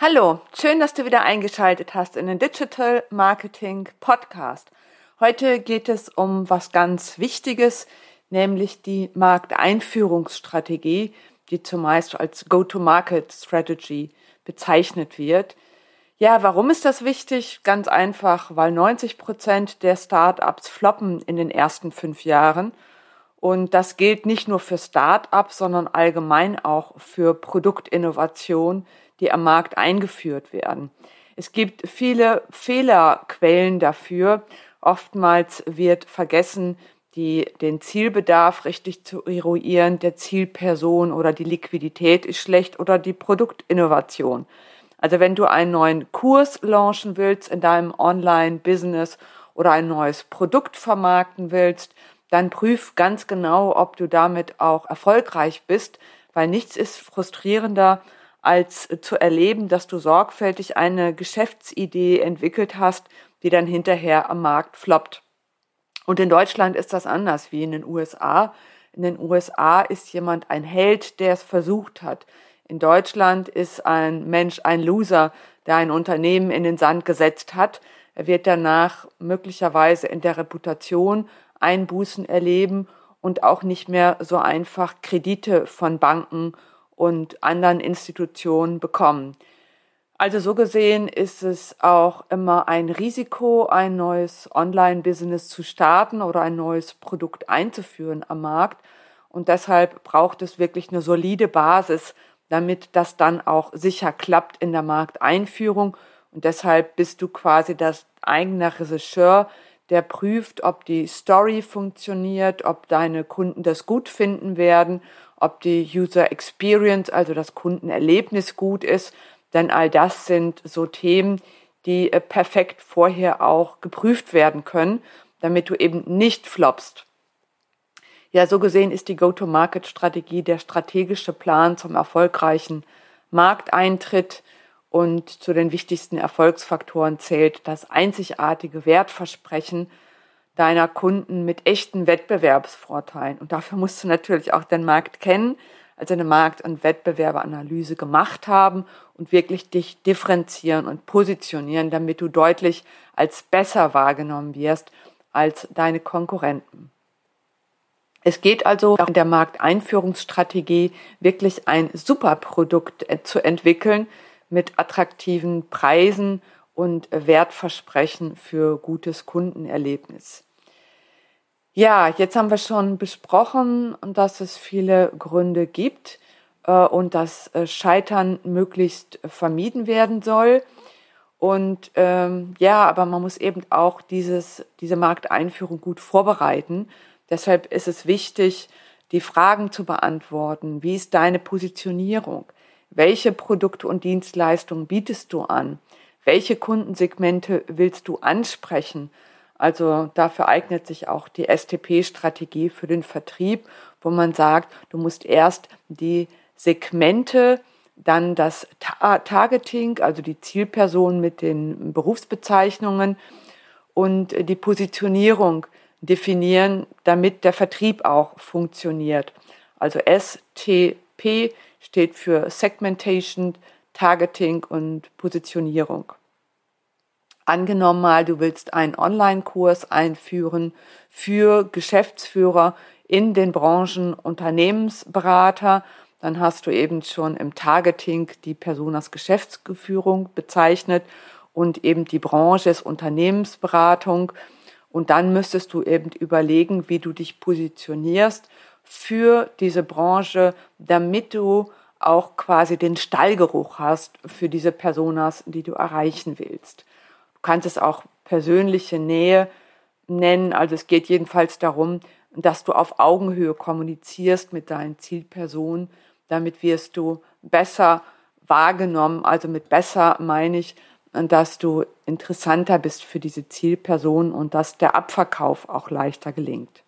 Hallo, schön, dass du wieder eingeschaltet hast in den Digital Marketing Podcast. Heute geht es um was ganz Wichtiges, nämlich die Markteinführungsstrategie, die zumeist als Go-to-Market Strategy bezeichnet wird. Ja, warum ist das wichtig? Ganz einfach, weil 90 Prozent der Startups floppen in den ersten fünf Jahren. Und das gilt nicht nur für Startups, sondern allgemein auch für Produktinnovation, die am Markt eingeführt werden. Es gibt viele Fehlerquellen dafür. Oftmals wird vergessen, die, den Zielbedarf richtig zu eruieren, der Zielperson oder die Liquidität ist schlecht oder die Produktinnovation. Also wenn du einen neuen Kurs launchen willst in deinem Online-Business oder ein neues Produkt vermarkten willst, dann prüf ganz genau, ob du damit auch erfolgreich bist, weil nichts ist frustrierender, als zu erleben, dass du sorgfältig eine Geschäftsidee entwickelt hast, die dann hinterher am Markt floppt. Und in Deutschland ist das anders wie in den USA. In den USA ist jemand ein Held, der es versucht hat. In Deutschland ist ein Mensch ein Loser, der ein Unternehmen in den Sand gesetzt hat. Er wird danach möglicherweise in der Reputation Einbußen erleben und auch nicht mehr so einfach Kredite von Banken und anderen Institutionen bekommen. Also so gesehen ist es auch immer ein Risiko, ein neues Online-Business zu starten oder ein neues Produkt einzuführen am Markt. Und deshalb braucht es wirklich eine solide Basis, damit das dann auch sicher klappt in der Markteinführung. Und deshalb bist du quasi das eigene Regisseur, der prüft, ob die Story funktioniert, ob deine Kunden das gut finden werden ob die User Experience, also das Kundenerlebnis gut ist, denn all das sind so Themen, die äh, perfekt vorher auch geprüft werden können, damit du eben nicht floppst. Ja, so gesehen ist die Go-to-Market-Strategie der strategische Plan zum erfolgreichen Markteintritt und zu den wichtigsten Erfolgsfaktoren zählt das einzigartige Wertversprechen deiner Kunden mit echten Wettbewerbsvorteilen. Und dafür musst du natürlich auch den Markt kennen, also eine Markt- und Wettbewerberanalyse gemacht haben und wirklich dich differenzieren und positionieren, damit du deutlich als besser wahrgenommen wirst als deine Konkurrenten. Es geht also in der Markteinführungsstrategie wirklich ein Superprodukt äh, zu entwickeln mit attraktiven Preisen und Wertversprechen für gutes Kundenerlebnis. Ja, jetzt haben wir schon besprochen, dass es viele Gründe gibt äh, und dass äh, Scheitern möglichst vermieden werden soll. Und ähm, ja, aber man muss eben auch dieses, diese Markteinführung gut vorbereiten. Deshalb ist es wichtig, die Fragen zu beantworten. Wie ist deine Positionierung? Welche Produkte und Dienstleistungen bietest du an? Welche Kundensegmente willst du ansprechen? Also dafür eignet sich auch die STP-Strategie für den Vertrieb, wo man sagt, du musst erst die Segmente, dann das Targeting, also die Zielperson mit den Berufsbezeichnungen und die Positionierung definieren, damit der Vertrieb auch funktioniert. Also STP steht für Segmentation, Targeting und Positionierung. Angenommen mal, du willst einen Online-Kurs einführen für Geschäftsführer in den Branchen Unternehmensberater, dann hast du eben schon im Targeting die Person als Geschäftsführung bezeichnet und eben die Branche ist Unternehmensberatung. Und dann müsstest du eben überlegen, wie du dich positionierst für diese Branche, damit du auch quasi den Stallgeruch hast für diese Personas, die du erreichen willst kannst es auch persönliche Nähe nennen. Also es geht jedenfalls darum, dass du auf Augenhöhe kommunizierst mit deinen Zielpersonen. Damit wirst du besser wahrgenommen. Also mit besser meine ich, dass du interessanter bist für diese Zielperson und dass der Abverkauf auch leichter gelingt.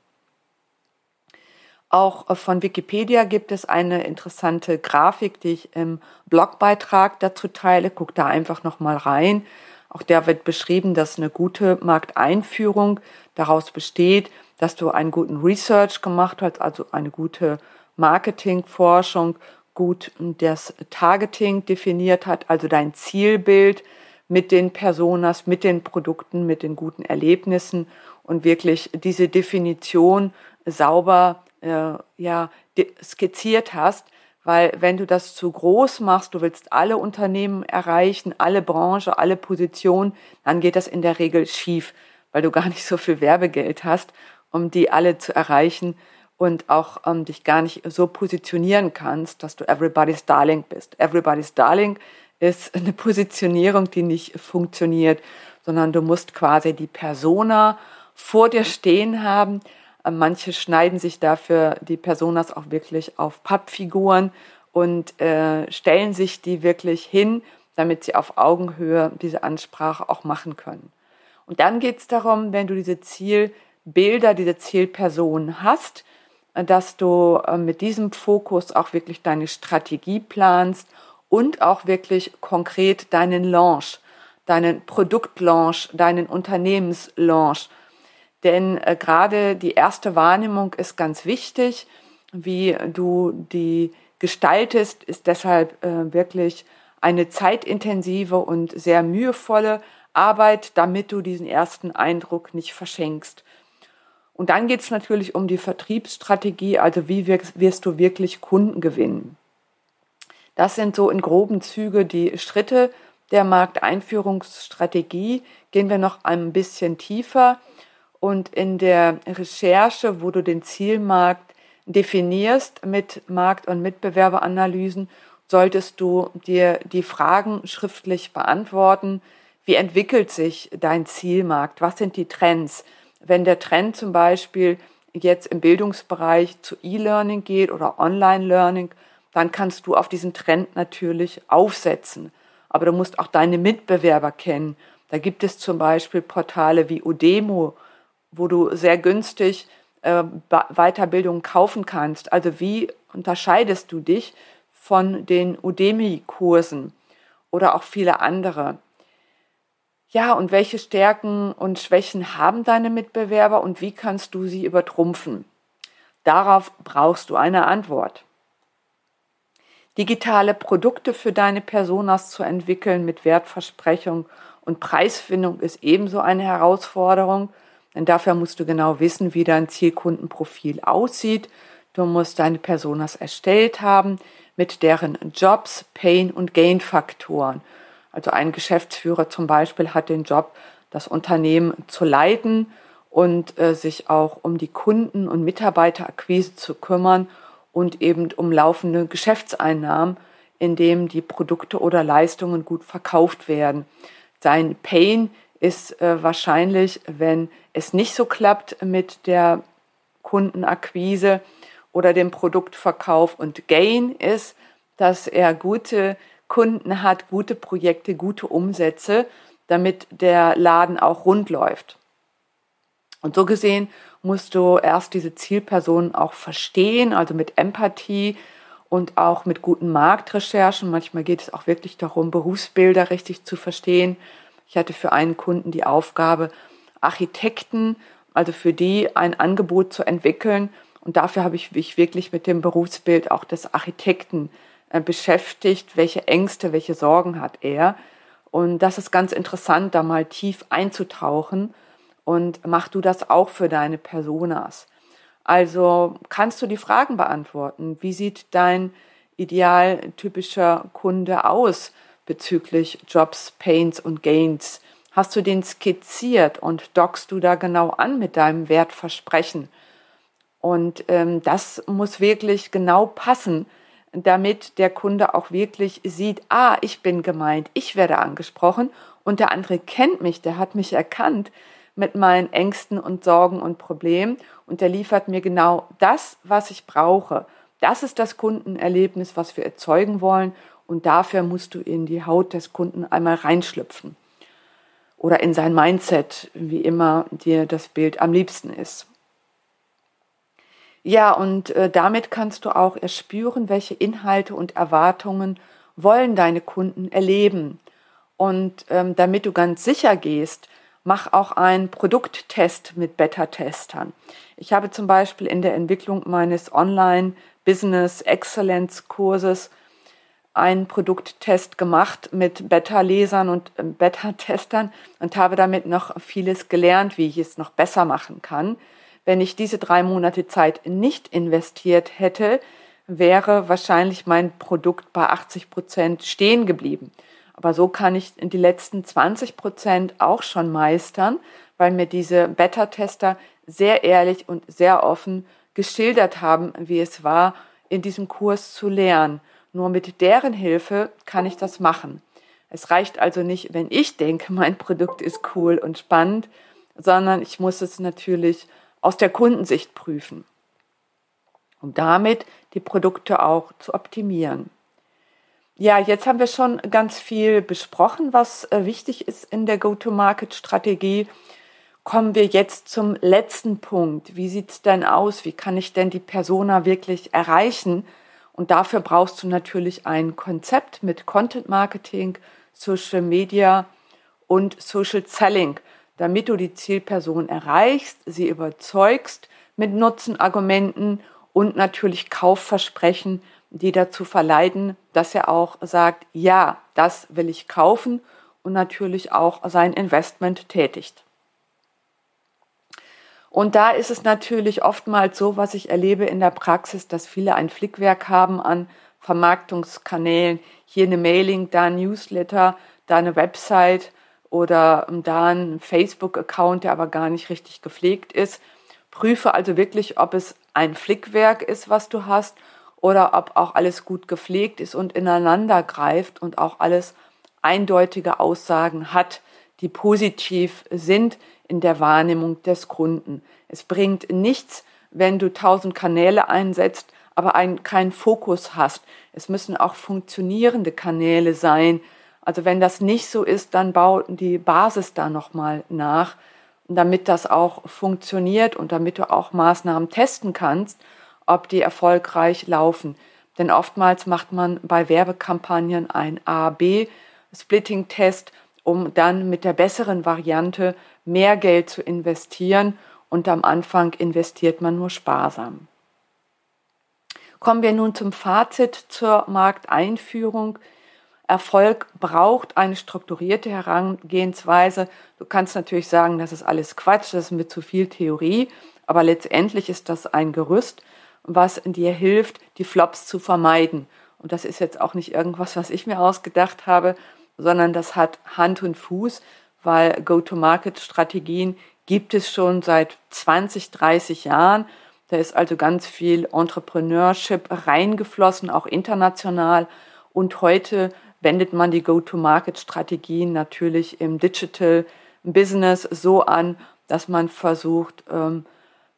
Auch von Wikipedia gibt es eine interessante Grafik, die ich im Blogbeitrag dazu teile. Guck da einfach nochmal rein. Auch der wird beschrieben, dass eine gute Markteinführung daraus besteht, dass du einen guten Research gemacht hast, also eine gute Marketingforschung, gut das Targeting definiert hat, also dein Zielbild mit den Personas, mit den Produkten, mit den guten Erlebnissen und wirklich diese Definition sauber äh, ja, skizziert hast, weil wenn du das zu groß machst, du willst alle Unternehmen erreichen, alle Branche, alle Positionen, dann geht das in der Regel schief, weil du gar nicht so viel Werbegeld hast, um die alle zu erreichen und auch ähm, dich gar nicht so positionieren kannst, dass du everybody's darling bist. Everybody's darling ist eine Positionierung, die nicht funktioniert, sondern du musst quasi die Persona vor dir stehen haben. Manche schneiden sich dafür die Personas auch wirklich auf Pappfiguren und äh, stellen sich die wirklich hin, damit sie auf Augenhöhe diese Ansprache auch machen können. Und dann geht es darum, wenn du diese Zielbilder, diese Zielpersonen hast, dass du äh, mit diesem Fokus auch wirklich deine Strategie planst und auch wirklich konkret deinen Launch, deinen Produktlaunch, deinen Unternehmenslaunch. Denn äh, gerade die erste Wahrnehmung ist ganz wichtig. Wie du die gestaltest, ist deshalb äh, wirklich eine zeitintensive und sehr mühevolle Arbeit, damit du diesen ersten Eindruck nicht verschenkst. Und dann geht es natürlich um die Vertriebsstrategie, also wie wirst, wirst du wirklich Kunden gewinnen. Das sind so in groben Züge die Schritte der Markteinführungsstrategie. Gehen wir noch ein bisschen tiefer. Und in der Recherche, wo du den Zielmarkt definierst mit Markt- und Mitbewerberanalysen, solltest du dir die Fragen schriftlich beantworten. Wie entwickelt sich dein Zielmarkt? Was sind die Trends? wenn der Trend zum Beispiel jetzt im Bildungsbereich zu E-Learning geht oder Online-Learning, dann kannst du auf diesen Trend natürlich aufsetzen. Aber du musst auch deine Mitbewerber kennen. Da gibt es zum Beispiel Portale wie Udemo, wo du sehr günstig äh, Weiterbildungen kaufen kannst. Also wie unterscheidest du dich von den Udemy-Kursen oder auch viele andere? Ja, und welche Stärken und Schwächen haben deine Mitbewerber und wie kannst du sie übertrumpfen? Darauf brauchst du eine Antwort. Digitale Produkte für deine Personas zu entwickeln mit Wertversprechung und Preisfindung ist ebenso eine Herausforderung, denn dafür musst du genau wissen, wie dein Zielkundenprofil aussieht. Du musst deine Personas erstellt haben mit deren Jobs, Pain und Gain-Faktoren. Also ein Geschäftsführer zum Beispiel hat den Job, das Unternehmen zu leiten und äh, sich auch um die Kunden- und Mitarbeiterakquise zu kümmern und eben um laufende Geschäftseinnahmen, indem die Produkte oder Leistungen gut verkauft werden. Sein Pain ist äh, wahrscheinlich, wenn es nicht so klappt mit der Kundenakquise oder dem Produktverkauf und Gain ist, dass er gute Kunden hat, gute Projekte, gute Umsätze, damit der Laden auch rund läuft. Und so gesehen musst du erst diese Zielpersonen auch verstehen, also mit Empathie und auch mit guten Marktrecherchen. Manchmal geht es auch wirklich darum, Berufsbilder richtig zu verstehen. Ich hatte für einen Kunden die Aufgabe, Architekten, also für die ein Angebot zu entwickeln. Und dafür habe ich mich wirklich mit dem Berufsbild auch des Architekten äh, beschäftigt, welche Ängste, welche Sorgen hat er. Und das ist ganz interessant, da mal tief einzutauchen. Und mach du das auch für deine Personas. Also kannst du die Fragen beantworten. Wie sieht dein idealtypischer Kunde aus bezüglich Jobs, Pains und Gains? Hast du den skizziert und dockst du da genau an mit deinem Wertversprechen? Und ähm, das muss wirklich genau passen, damit der Kunde auch wirklich sieht, ah, ich bin gemeint, ich werde angesprochen und der andere kennt mich, der hat mich erkannt mit meinen Ängsten und Sorgen und Problemen und der liefert mir genau das, was ich brauche. Das ist das Kundenerlebnis, was wir erzeugen wollen und dafür musst du in die Haut des Kunden einmal reinschlüpfen oder in sein Mindset, wie immer dir das Bild am liebsten ist. Ja, und äh, damit kannst du auch erspüren, welche Inhalte und Erwartungen wollen deine Kunden erleben. Und ähm, damit du ganz sicher gehst, mach auch einen Produkttest mit Beta-Testern. Ich habe zum Beispiel in der Entwicklung meines Online- Business Excellence Kurses einen Produkttest gemacht mit Beta-Lesern und äh, Beta-Testern und habe damit noch vieles gelernt, wie ich es noch besser machen kann. Wenn ich diese drei Monate Zeit nicht investiert hätte, wäre wahrscheinlich mein Produkt bei 80 Prozent stehen geblieben. Aber so kann ich die letzten 20 Prozent auch schon meistern, weil mir diese Beta-Tester sehr ehrlich und sehr offen geschildert haben, wie es war, in diesem Kurs zu lernen. Nur mit deren Hilfe kann ich das machen. Es reicht also nicht, wenn ich denke, mein Produkt ist cool und spannend, sondern ich muss es natürlich aus der Kundensicht prüfen, um damit die Produkte auch zu optimieren. Ja, jetzt haben wir schon ganz viel besprochen, was äh, wichtig ist in der Go-to-Market-Strategie. Kommen wir jetzt zum letzten Punkt. Wie sieht es denn aus? Wie kann ich denn die Persona wirklich erreichen? Und dafür brauchst du natürlich ein Konzept mit Content Marketing, Social Media und Social Selling, damit du die Zielperson erreichst, sie überzeugst mit Nutzenargumenten und natürlich Kaufversprechen, die dazu verleiten, dass er auch sagt, ja, das will ich kaufen und natürlich auch sein Investment tätigt. Und da ist es natürlich oftmals so, was ich erlebe in der Praxis, dass viele ein Flickwerk haben an Vermarktungskanälen. Hier eine Mailing, da ein Newsletter, da eine Website oder da ein Facebook-Account, der aber gar nicht richtig gepflegt ist. Prüfe also wirklich, ob es ein Flickwerk ist, was du hast, oder ob auch alles gut gepflegt ist und ineinander greift und auch alles eindeutige Aussagen hat, die positiv sind, in der Wahrnehmung des Kunden. Es bringt nichts, wenn du tausend Kanäle einsetzt, aber einen, keinen Fokus hast. Es müssen auch funktionierende Kanäle sein. Also wenn das nicht so ist, dann baut die Basis da nochmal nach, damit das auch funktioniert und damit du auch Maßnahmen testen kannst, ob die erfolgreich laufen. Denn oftmals macht man bei Werbekampagnen ein A-B-Splitting-Test, um dann mit der besseren Variante mehr Geld zu investieren und am Anfang investiert man nur sparsam. Kommen wir nun zum Fazit zur Markteinführung. Erfolg braucht eine strukturierte Herangehensweise. Du kannst natürlich sagen, das ist alles Quatsch, das ist mit zu viel Theorie, aber letztendlich ist das ein Gerüst, was dir hilft, die Flops zu vermeiden. Und das ist jetzt auch nicht irgendwas, was ich mir ausgedacht habe, sondern das hat Hand und Fuß weil Go-to-Market-Strategien gibt es schon seit 20, 30 Jahren. Da ist also ganz viel Entrepreneurship reingeflossen, auch international. Und heute wendet man die Go-to-Market-Strategien natürlich im Digital Business so an, dass man versucht, ähm,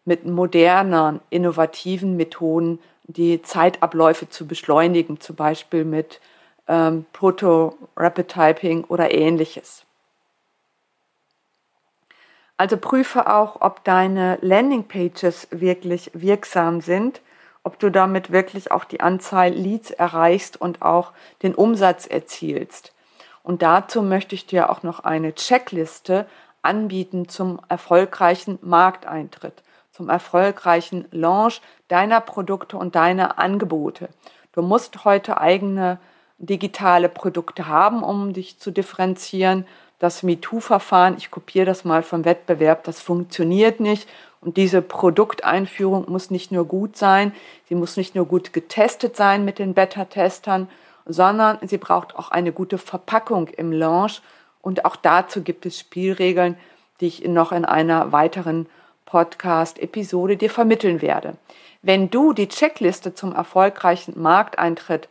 mit modernen, innovativen Methoden die Zeitabläufe zu beschleunigen, zum Beispiel mit ähm, Proto-Rapid-Typing oder ähnliches. Also prüfe auch, ob deine Landingpages wirklich wirksam sind, ob du damit wirklich auch die Anzahl Leads erreichst und auch den Umsatz erzielst. Und dazu möchte ich dir auch noch eine Checkliste anbieten zum erfolgreichen Markteintritt, zum erfolgreichen Launch deiner Produkte und deiner Angebote. Du musst heute eigene digitale Produkte haben, um dich zu differenzieren das MeToo-Verfahren, ich kopiere das mal vom Wettbewerb, das funktioniert nicht. Und diese Produkteinführung muss nicht nur gut sein, sie muss nicht nur gut getestet sein mit den Beta-Testern, sondern sie braucht auch eine gute Verpackung im Launch. Und auch dazu gibt es Spielregeln, die ich noch in einer weiteren Podcast-Episode dir vermitteln werde. Wenn du die Checkliste zum erfolgreichen Markteintritt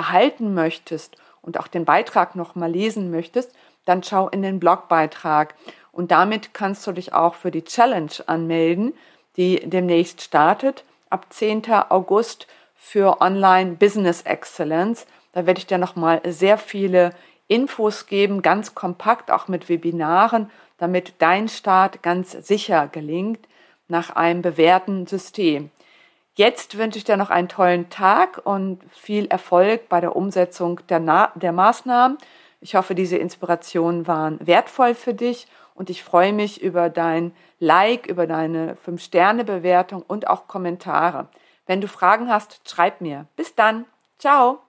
erhalten möchtest und auch den Beitrag noch mal lesen möchtest, dann schau in den Blogbeitrag. Und damit kannst du dich auch für die Challenge anmelden, die demnächst startet, ab 10. August für Online Business Excellence. Da werde ich dir nochmal sehr viele Infos geben, ganz kompakt, auch mit Webinaren, damit dein Start ganz sicher gelingt nach einem bewährten System. Jetzt wünsche ich dir noch einen tollen Tag und viel Erfolg bei der Umsetzung der, Na der Maßnahmen. Ich hoffe, diese Inspirationen waren wertvoll für dich und ich freue mich über dein Like, über deine 5-Sterne-Bewertung und auch Kommentare. Wenn du Fragen hast, schreib mir. Bis dann. Ciao.